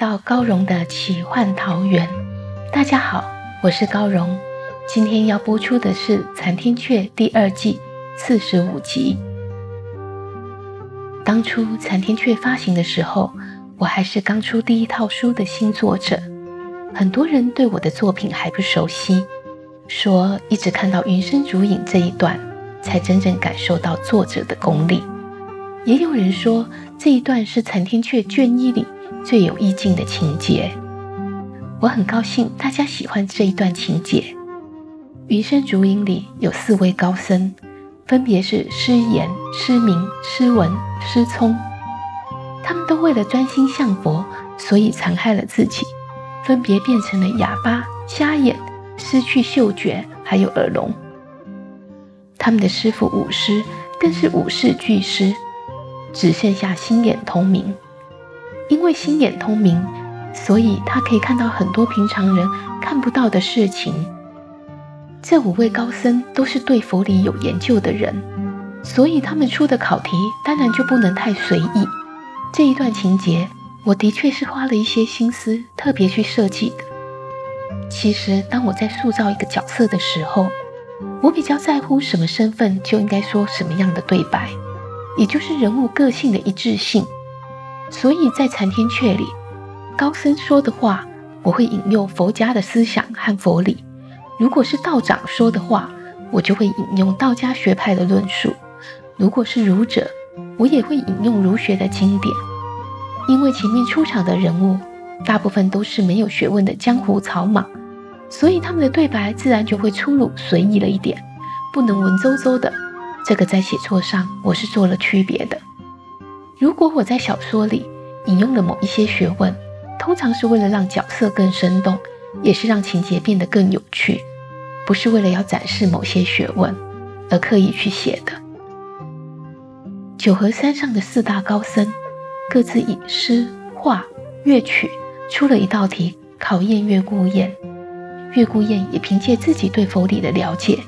到高荣的奇幻桃源。大家好，我是高荣。今天要播出的是《残天阙》第二季四十五集。当初《残天阙》发行的时候，我还是刚出第一套书的新作者，很多人对我的作品还不熟悉，说一直看到云深竹影这一段，才真正感受到作者的功力。也有人说这一段是《残天阙》卷一里。最有意境的情节，我很高兴大家喜欢这一段情节。云深竹影里有四位高僧，分别是师言、师明、师文、师聪。他们都为了专心向佛，所以残害了自己，分别变成了哑巴、瞎眼、失去嗅觉，还有耳聋。他们的师傅武师更是五世巨师，只剩下心眼通明。因为心眼通明，所以他可以看到很多平常人看不到的事情。这五位高僧都是对佛理有研究的人，所以他们出的考题当然就不能太随意。这一段情节，我的确是花了一些心思特别去设计的。其实，当我在塑造一个角色的时候，我比较在乎什么身份就应该说什么样的对白，也就是人物个性的一致性。所以在残天阙里，高僧说的话，我会引用佛家的思想和佛理；如果是道长说的话，我就会引用道家学派的论述；如果是儒者，我也会引用儒学的经典。因为前面出场的人物大部分都是没有学问的江湖草莽，所以他们的对白自然就会粗鲁随意了一点，不能文绉绉的。这个在写作上我是做了区别的。如果我在小说里引用了某一些学问，通常是为了让角色更生动，也是让情节变得更有趣，不是为了要展示某些学问而刻意去写的。九河山上的四大高僧各自以诗、画、乐曲出了一道题，考验月孤雁。月孤雁也凭借自己对佛理的了解，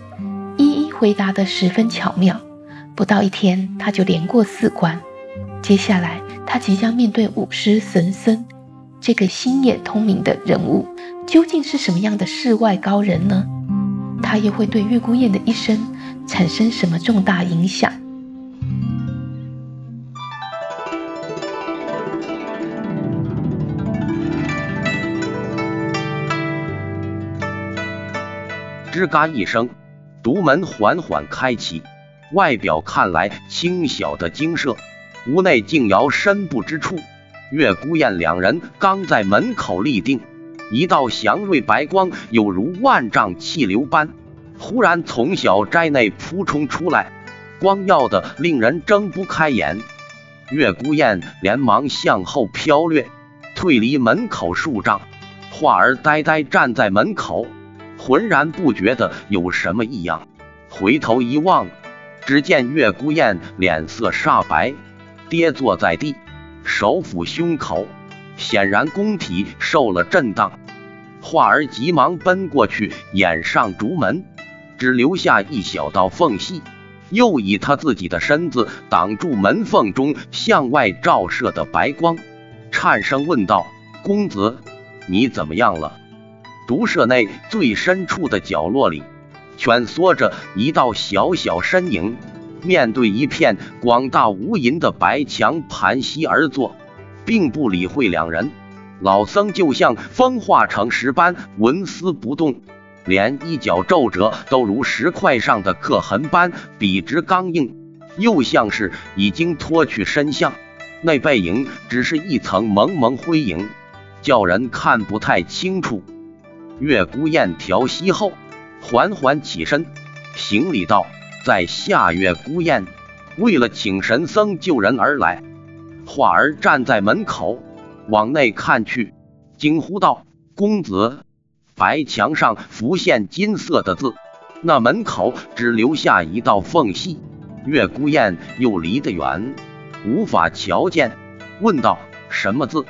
一一回答得十分巧妙。不到一天，他就连过四关。接下来，他即将面对武师神僧这个心眼通明的人物，究竟是什么样的世外高人呢？他又会对月孤雁的一生产生什么重大影响？吱嘎一声，独门缓缓开启，外表看来轻小的精舍。屋内静摇深不知处，月孤雁两人刚在门口立定，一道祥瑞白光，有如万丈气流般，忽然从小斋内扑冲出来，光耀的令人睁不开眼。月孤雁连忙向后飘掠，退离门口数丈，画儿呆呆站在门口，浑然不觉得有什么异样。回头一望，只见月孤雁脸色煞白。跌坐在地，手抚胸口，显然宫体受了震荡。画儿急忙奔过去掩上竹门，只留下一小道缝隙，又以他自己的身子挡住门缝中向外照射的白光，颤声问道：“公子，你怎么样了？”竹舍内最深处的角落里，蜷缩着一道小小身影。面对一片广大无垠的白墙盘膝而坐，并不理会两人。老僧就像风化成石般纹丝不动，连衣角皱褶都如石块上的刻痕般笔直刚硬，又像是已经脱去身相。那背影只是一层蒙蒙灰影，叫人看不太清楚。月孤雁调息后，缓缓起身，行礼道：“在下月孤雁，为了请神僧救人而来。”画儿站在门口，往内看去，惊呼道：“公子！”白墙上浮现金色的字，那门口只留下一道缝隙。月孤雁又离得远，无法瞧见，问道：“什么字？”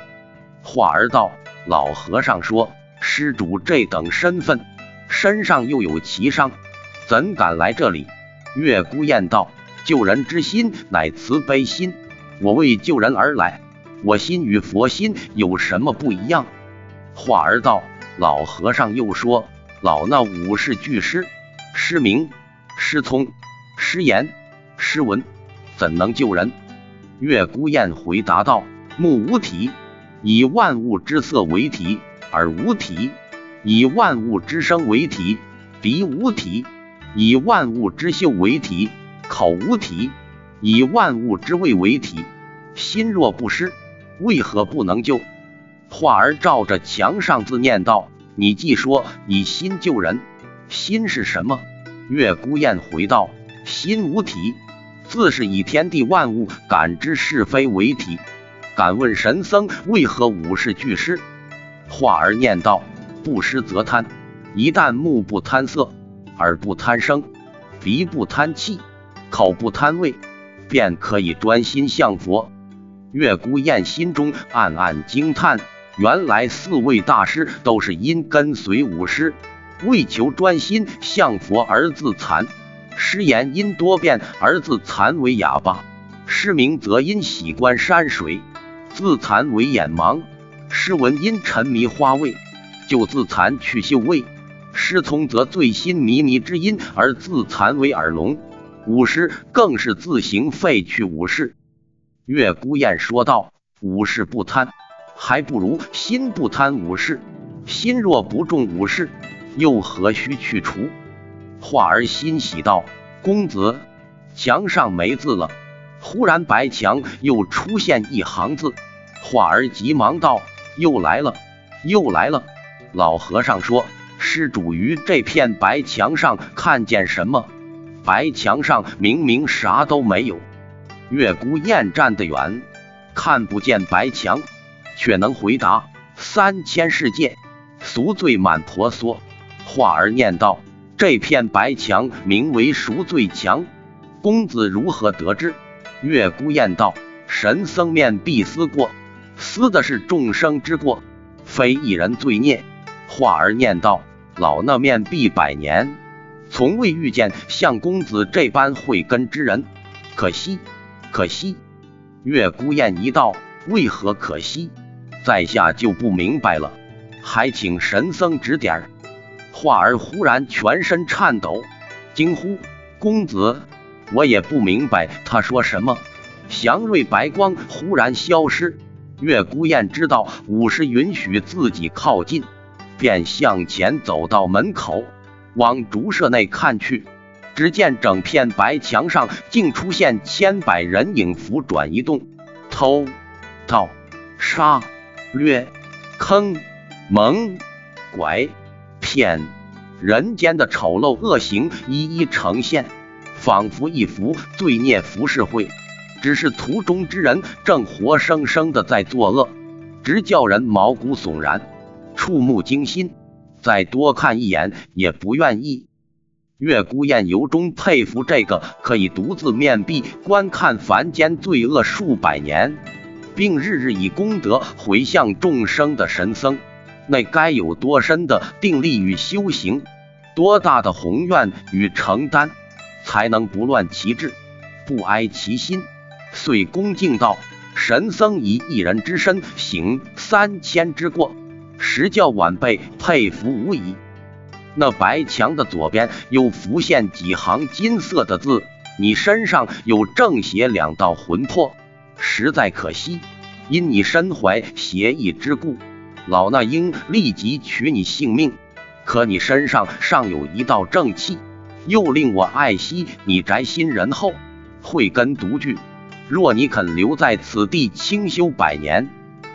画儿道：“老和尚说，施主这等身份，身上又有奇伤，怎敢来这里？”月孤雁道：“救人之心乃慈悲心，我为救人而来，我心与佛心有什么不一样？”话儿道：“老和尚又说，老衲五世俱师，师名、师聪、师言。”师文怎能救人？月孤雁回答道：“目无体，以万物之色为体；耳无体，以万物之声为体；鼻无体，以万物之秀为体；口无体，以万物之味为体。心若不失，为何不能救？”画儿照着墙上字念道：“你既说以心救人，心是什么？”月孤雁回道：“心无体。”自是以天地万物感知是非为体。敢问神僧为何五世俱失？画儿念道：不失则贪。一旦目不贪色，耳不贪声，鼻不贪气，口不贪味，便可以专心向佛。月孤雁心中暗暗惊叹：原来四位大师都是因跟随五师，为求专心向佛而自残。师言因多变而自残为哑巴，师明则因喜观山水自残为眼盲，师文因沉迷花味就自残去嗅味，师聪则醉心靡靡之音而自残为耳聋，五师更是自行废去五事。月孤雁说道：“五事不贪，还不如心不贪五事。心若不重五事，又何须去除？”画儿欣喜道：“公子，墙上没字了。”忽然白墙又出现一行字，画儿急忙道：“又来了，又来了！”老和尚说：“施主于这片白墙上看见什么？”白墙上明明啥都没有。月孤雁站得远，看不见白墙，却能回答：“三千世界，赎罪满婆娑。”画儿念道。这片白墙名为赎罪墙，公子如何得知？月孤雁道：“神僧面壁思过，思的是众生之过，非一人罪孽。”画儿念道：“老衲面壁百年，从未遇见像公子这般慧根之人，可惜，可惜。”月孤雁一道：“为何可惜？在下就不明白了，还请神僧指点。”画儿忽然全身颤抖，惊呼：“公子，我也不明白他说什么。”祥瑞白光忽然消失，月孤雁知道武士允许自己靠近，便向前走到门口，往竹舍内看去。只见整片白墙上竟出现千百人影浮转移动，偷、盗、杀、掠、坑、蒙、拐。骗人间的丑陋恶行一一呈现，仿佛一幅罪孽浮世绘。只是图中之人正活生生的在作恶，直叫人毛骨悚然，触目惊心。再多看一眼也不愿意。月孤雁由衷佩服这个可以独自面壁观看凡间罪恶数百年，并日日以功德回向众生的神僧。那该有多深的定力与修行，多大的宏愿与承担，才能不乱其志，不哀其心？遂恭敬道：“神僧以一人之身行三千之过，实叫晚辈佩服无疑。”那白墙的左边又浮现几行金色的字：“你身上有正邪两道魂魄，实在可惜，因你身怀邪意之故。”老衲应立即取你性命，可你身上尚有一道正气，又令我爱惜你宅心仁厚，慧根独具。若你肯留在此地清修百年，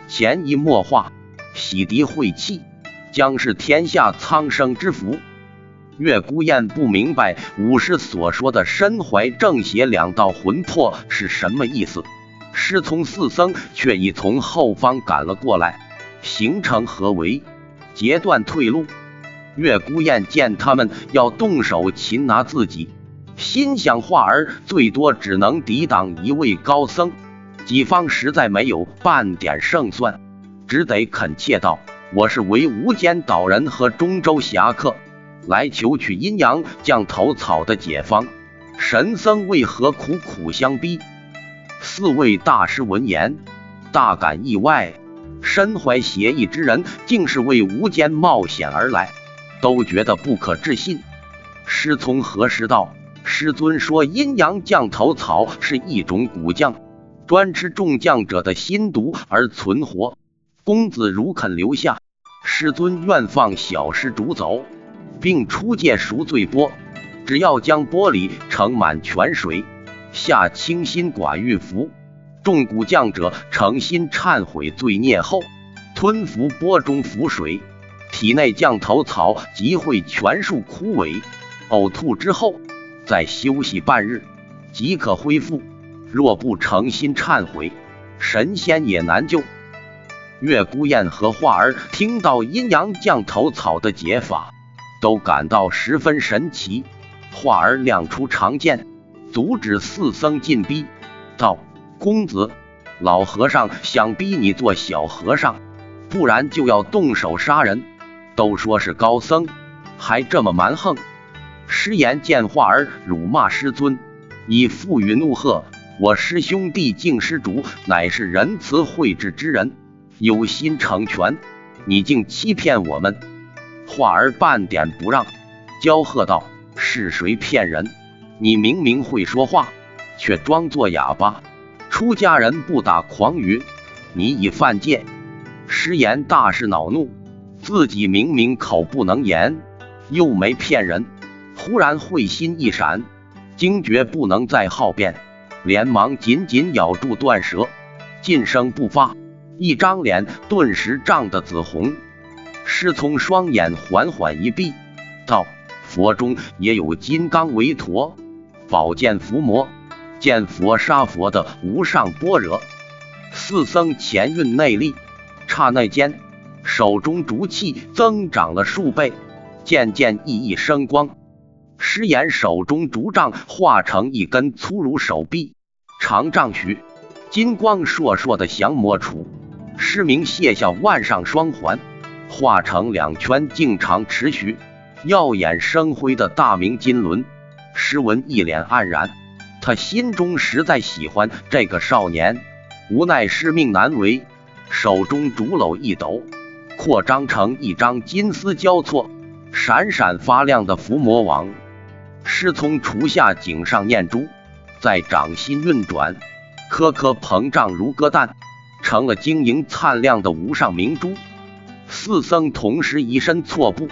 潜移默化，洗涤晦气，将是天下苍生之福。月孤雁不明白武师所说的身怀正邪两道魂魄是什么意思，师从四僧却已从后方赶了过来，形成合围，截断退路。月孤雁见他们要动手擒拿自己，心想画儿最多只能抵挡一位高僧，己方实在没有半点胜算，只得恳切道：“我是为无间岛人和中州侠客。”来求取阴阳降头草的解方，神僧为何苦苦相逼？四位大师闻言大感意外，身怀邪意之人竟是为无间冒险而来，都觉得不可置信。师从何时到？师尊说阴阳降头草是一种蛊酱，专吃中将者的心毒而存活。公子如肯留下，师尊愿放小施主走。并出借赎罪钵，只要将钵里盛满泉水，下清心寡欲符，众蛊降者诚心忏悔罪孽后，吞服钵中符水，体内降头草即会全数枯萎，呕吐之后再休息半日即可恢复。若不诚心忏悔，神仙也难救。月孤雁和画儿听到阴阳降头草的解法。都感到十分神奇，画儿亮出长剑，阻止四僧进逼，道：“公子，老和尚想逼你做小和尚，不然就要动手杀人。都说是高僧，还这么蛮横。”师言见画儿辱骂师尊，已赋予怒喝：“我师兄弟敬施主乃是仁慈惠智之人，有心成全，你竟欺骗我们！”话儿半点不让，娇喝道：“是谁骗人？你明明会说话，却装作哑巴。出家人不打诳语，你已犯戒。”师言大是恼怒，自己明明口不能言，又没骗人，忽然慧心一闪，惊觉不能再好辩，连忙紧紧咬住断舌，噤声不发，一张脸顿时涨得紫红。师从双眼缓缓一闭，道：“佛中也有金刚为陀、宝剑伏魔、见佛杀佛的无上般若。”四僧前运内力，刹那间手中竹气增长了数倍，渐渐熠熠生光。师言手中竹杖化成一根粗如手臂、长丈许、金光烁烁的降魔杵。师明卸下腕上双环。化成两圈径长持续、耀眼生辉的大明金轮。诗文一脸黯然，他心中实在喜欢这个少年，无奈师命难违，手中竹篓一抖，扩张成一张金丝交错、闪闪发亮的伏魔网。师从厨下井上念珠，在掌心运转，颗颗膨胀如鸽蛋，成了晶莹灿亮的无上明珠。四僧同时移身错步，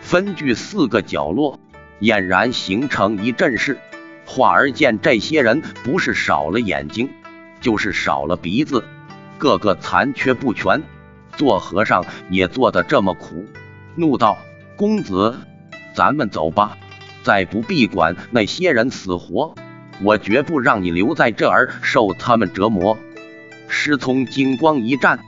分居四个角落，俨然形成一阵势。画儿见这些人不是少了眼睛，就是少了鼻子，个个残缺不全，做和尚也做得这么苦，怒道：“公子，咱们走吧，再不必管那些人死活，我绝不让你留在这儿受他们折磨。”师从金光一战，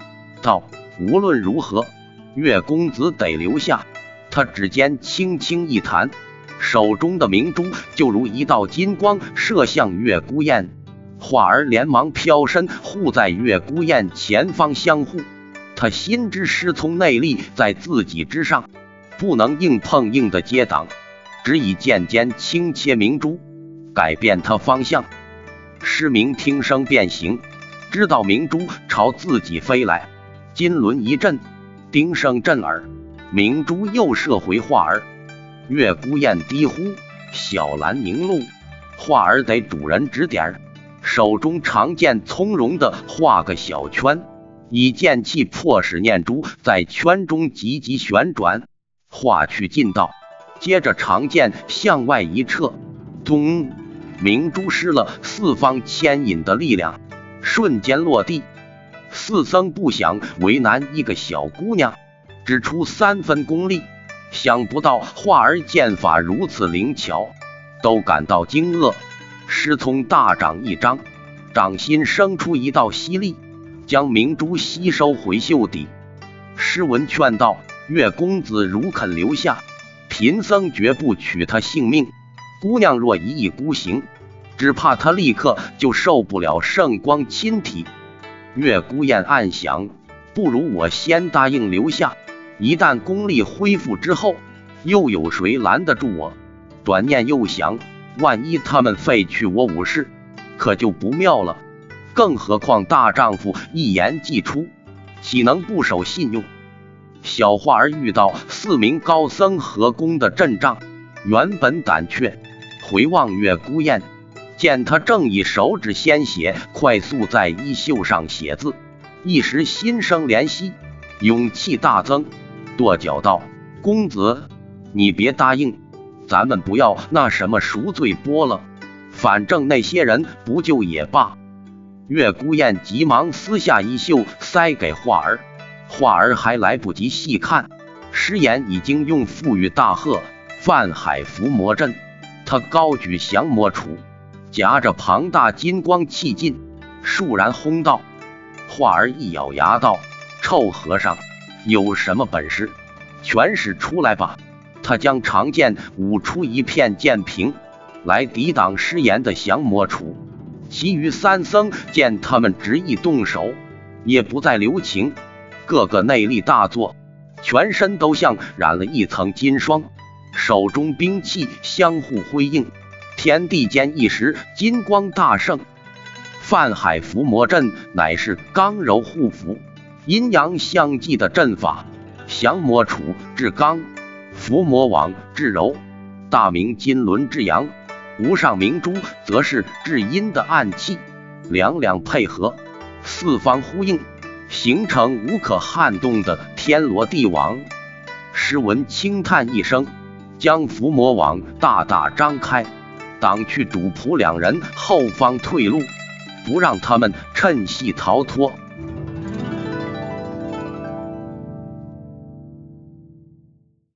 道：“无论如何。”月公子得留下。他指尖轻轻一弹，手中的明珠就如一道金光射向月孤雁。画儿连忙飘身护在月孤雁前方相护。他心知师从内力在自己之上，不能硬碰硬的接挡，只以剑尖轻切明珠，改变它方向。师明听声变形，知道明珠朝自己飞来，金轮一震。叮声震耳，明珠又射回画儿。月孤雁低呼：“小兰凝露，画儿得主人指点。”手中长剑从容的画个小圈，以剑气迫使念珠在圈中急急旋转，画去尽道。接着长剑向外一撤，咚！明珠失了四方牵引的力量，瞬间落地。四僧不想为难一个小姑娘，只出三分功力。想不到画儿剑法如此灵巧，都感到惊愕。师从大掌一张，掌心生出一道犀利，将明珠吸收回袖底。诗文劝道：“岳公子如肯留下，贫僧绝不取他性命。姑娘若一意孤行，只怕他立刻就受不了圣光侵体。”月孤雁暗想：“不如我先答应留下。”一旦功力恢复之后，又有谁拦得住我？转念又想，万一他们废去我武士，可就不妙了。更何况大丈夫一言既出，岂能不守信用？小花儿遇到四名高僧合攻的阵仗，原本胆怯，回望月孤雁，见他正以手指鲜血快速在衣袖上写字，一时心生怜惜，勇气大增。跺脚道：“公子，你别答应，咱们不要那什么赎罪钵了，反正那些人不救也罢。”月孤雁急忙撕下衣袖塞给画儿，画儿还来不及细看，师言已经用赋予大喝泛海伏魔阵。他高举降魔杵，夹着庞大金光气劲，倏然轰道：“画儿一咬牙道：‘臭和尚！’”有什么本事，全使出来吧！他将长剑舞出一片剑屏，来抵挡师言的降魔杵。其余三僧见他们执意动手，也不再留情，个个内力大作，全身都像染了一层金霜，手中兵器相互辉映，天地间一时金光大盛。泛海伏魔阵乃是刚柔互辅。阴阳相济的阵法，降魔杵至刚，伏魔网至柔，大明金轮至阳，无上明珠则是至阴的暗器，两两配合，四方呼应，形成无可撼动的天罗地网。诗文轻叹一声，将伏魔网大大张开，挡去主仆两人后方退路，不让他们趁隙逃脱。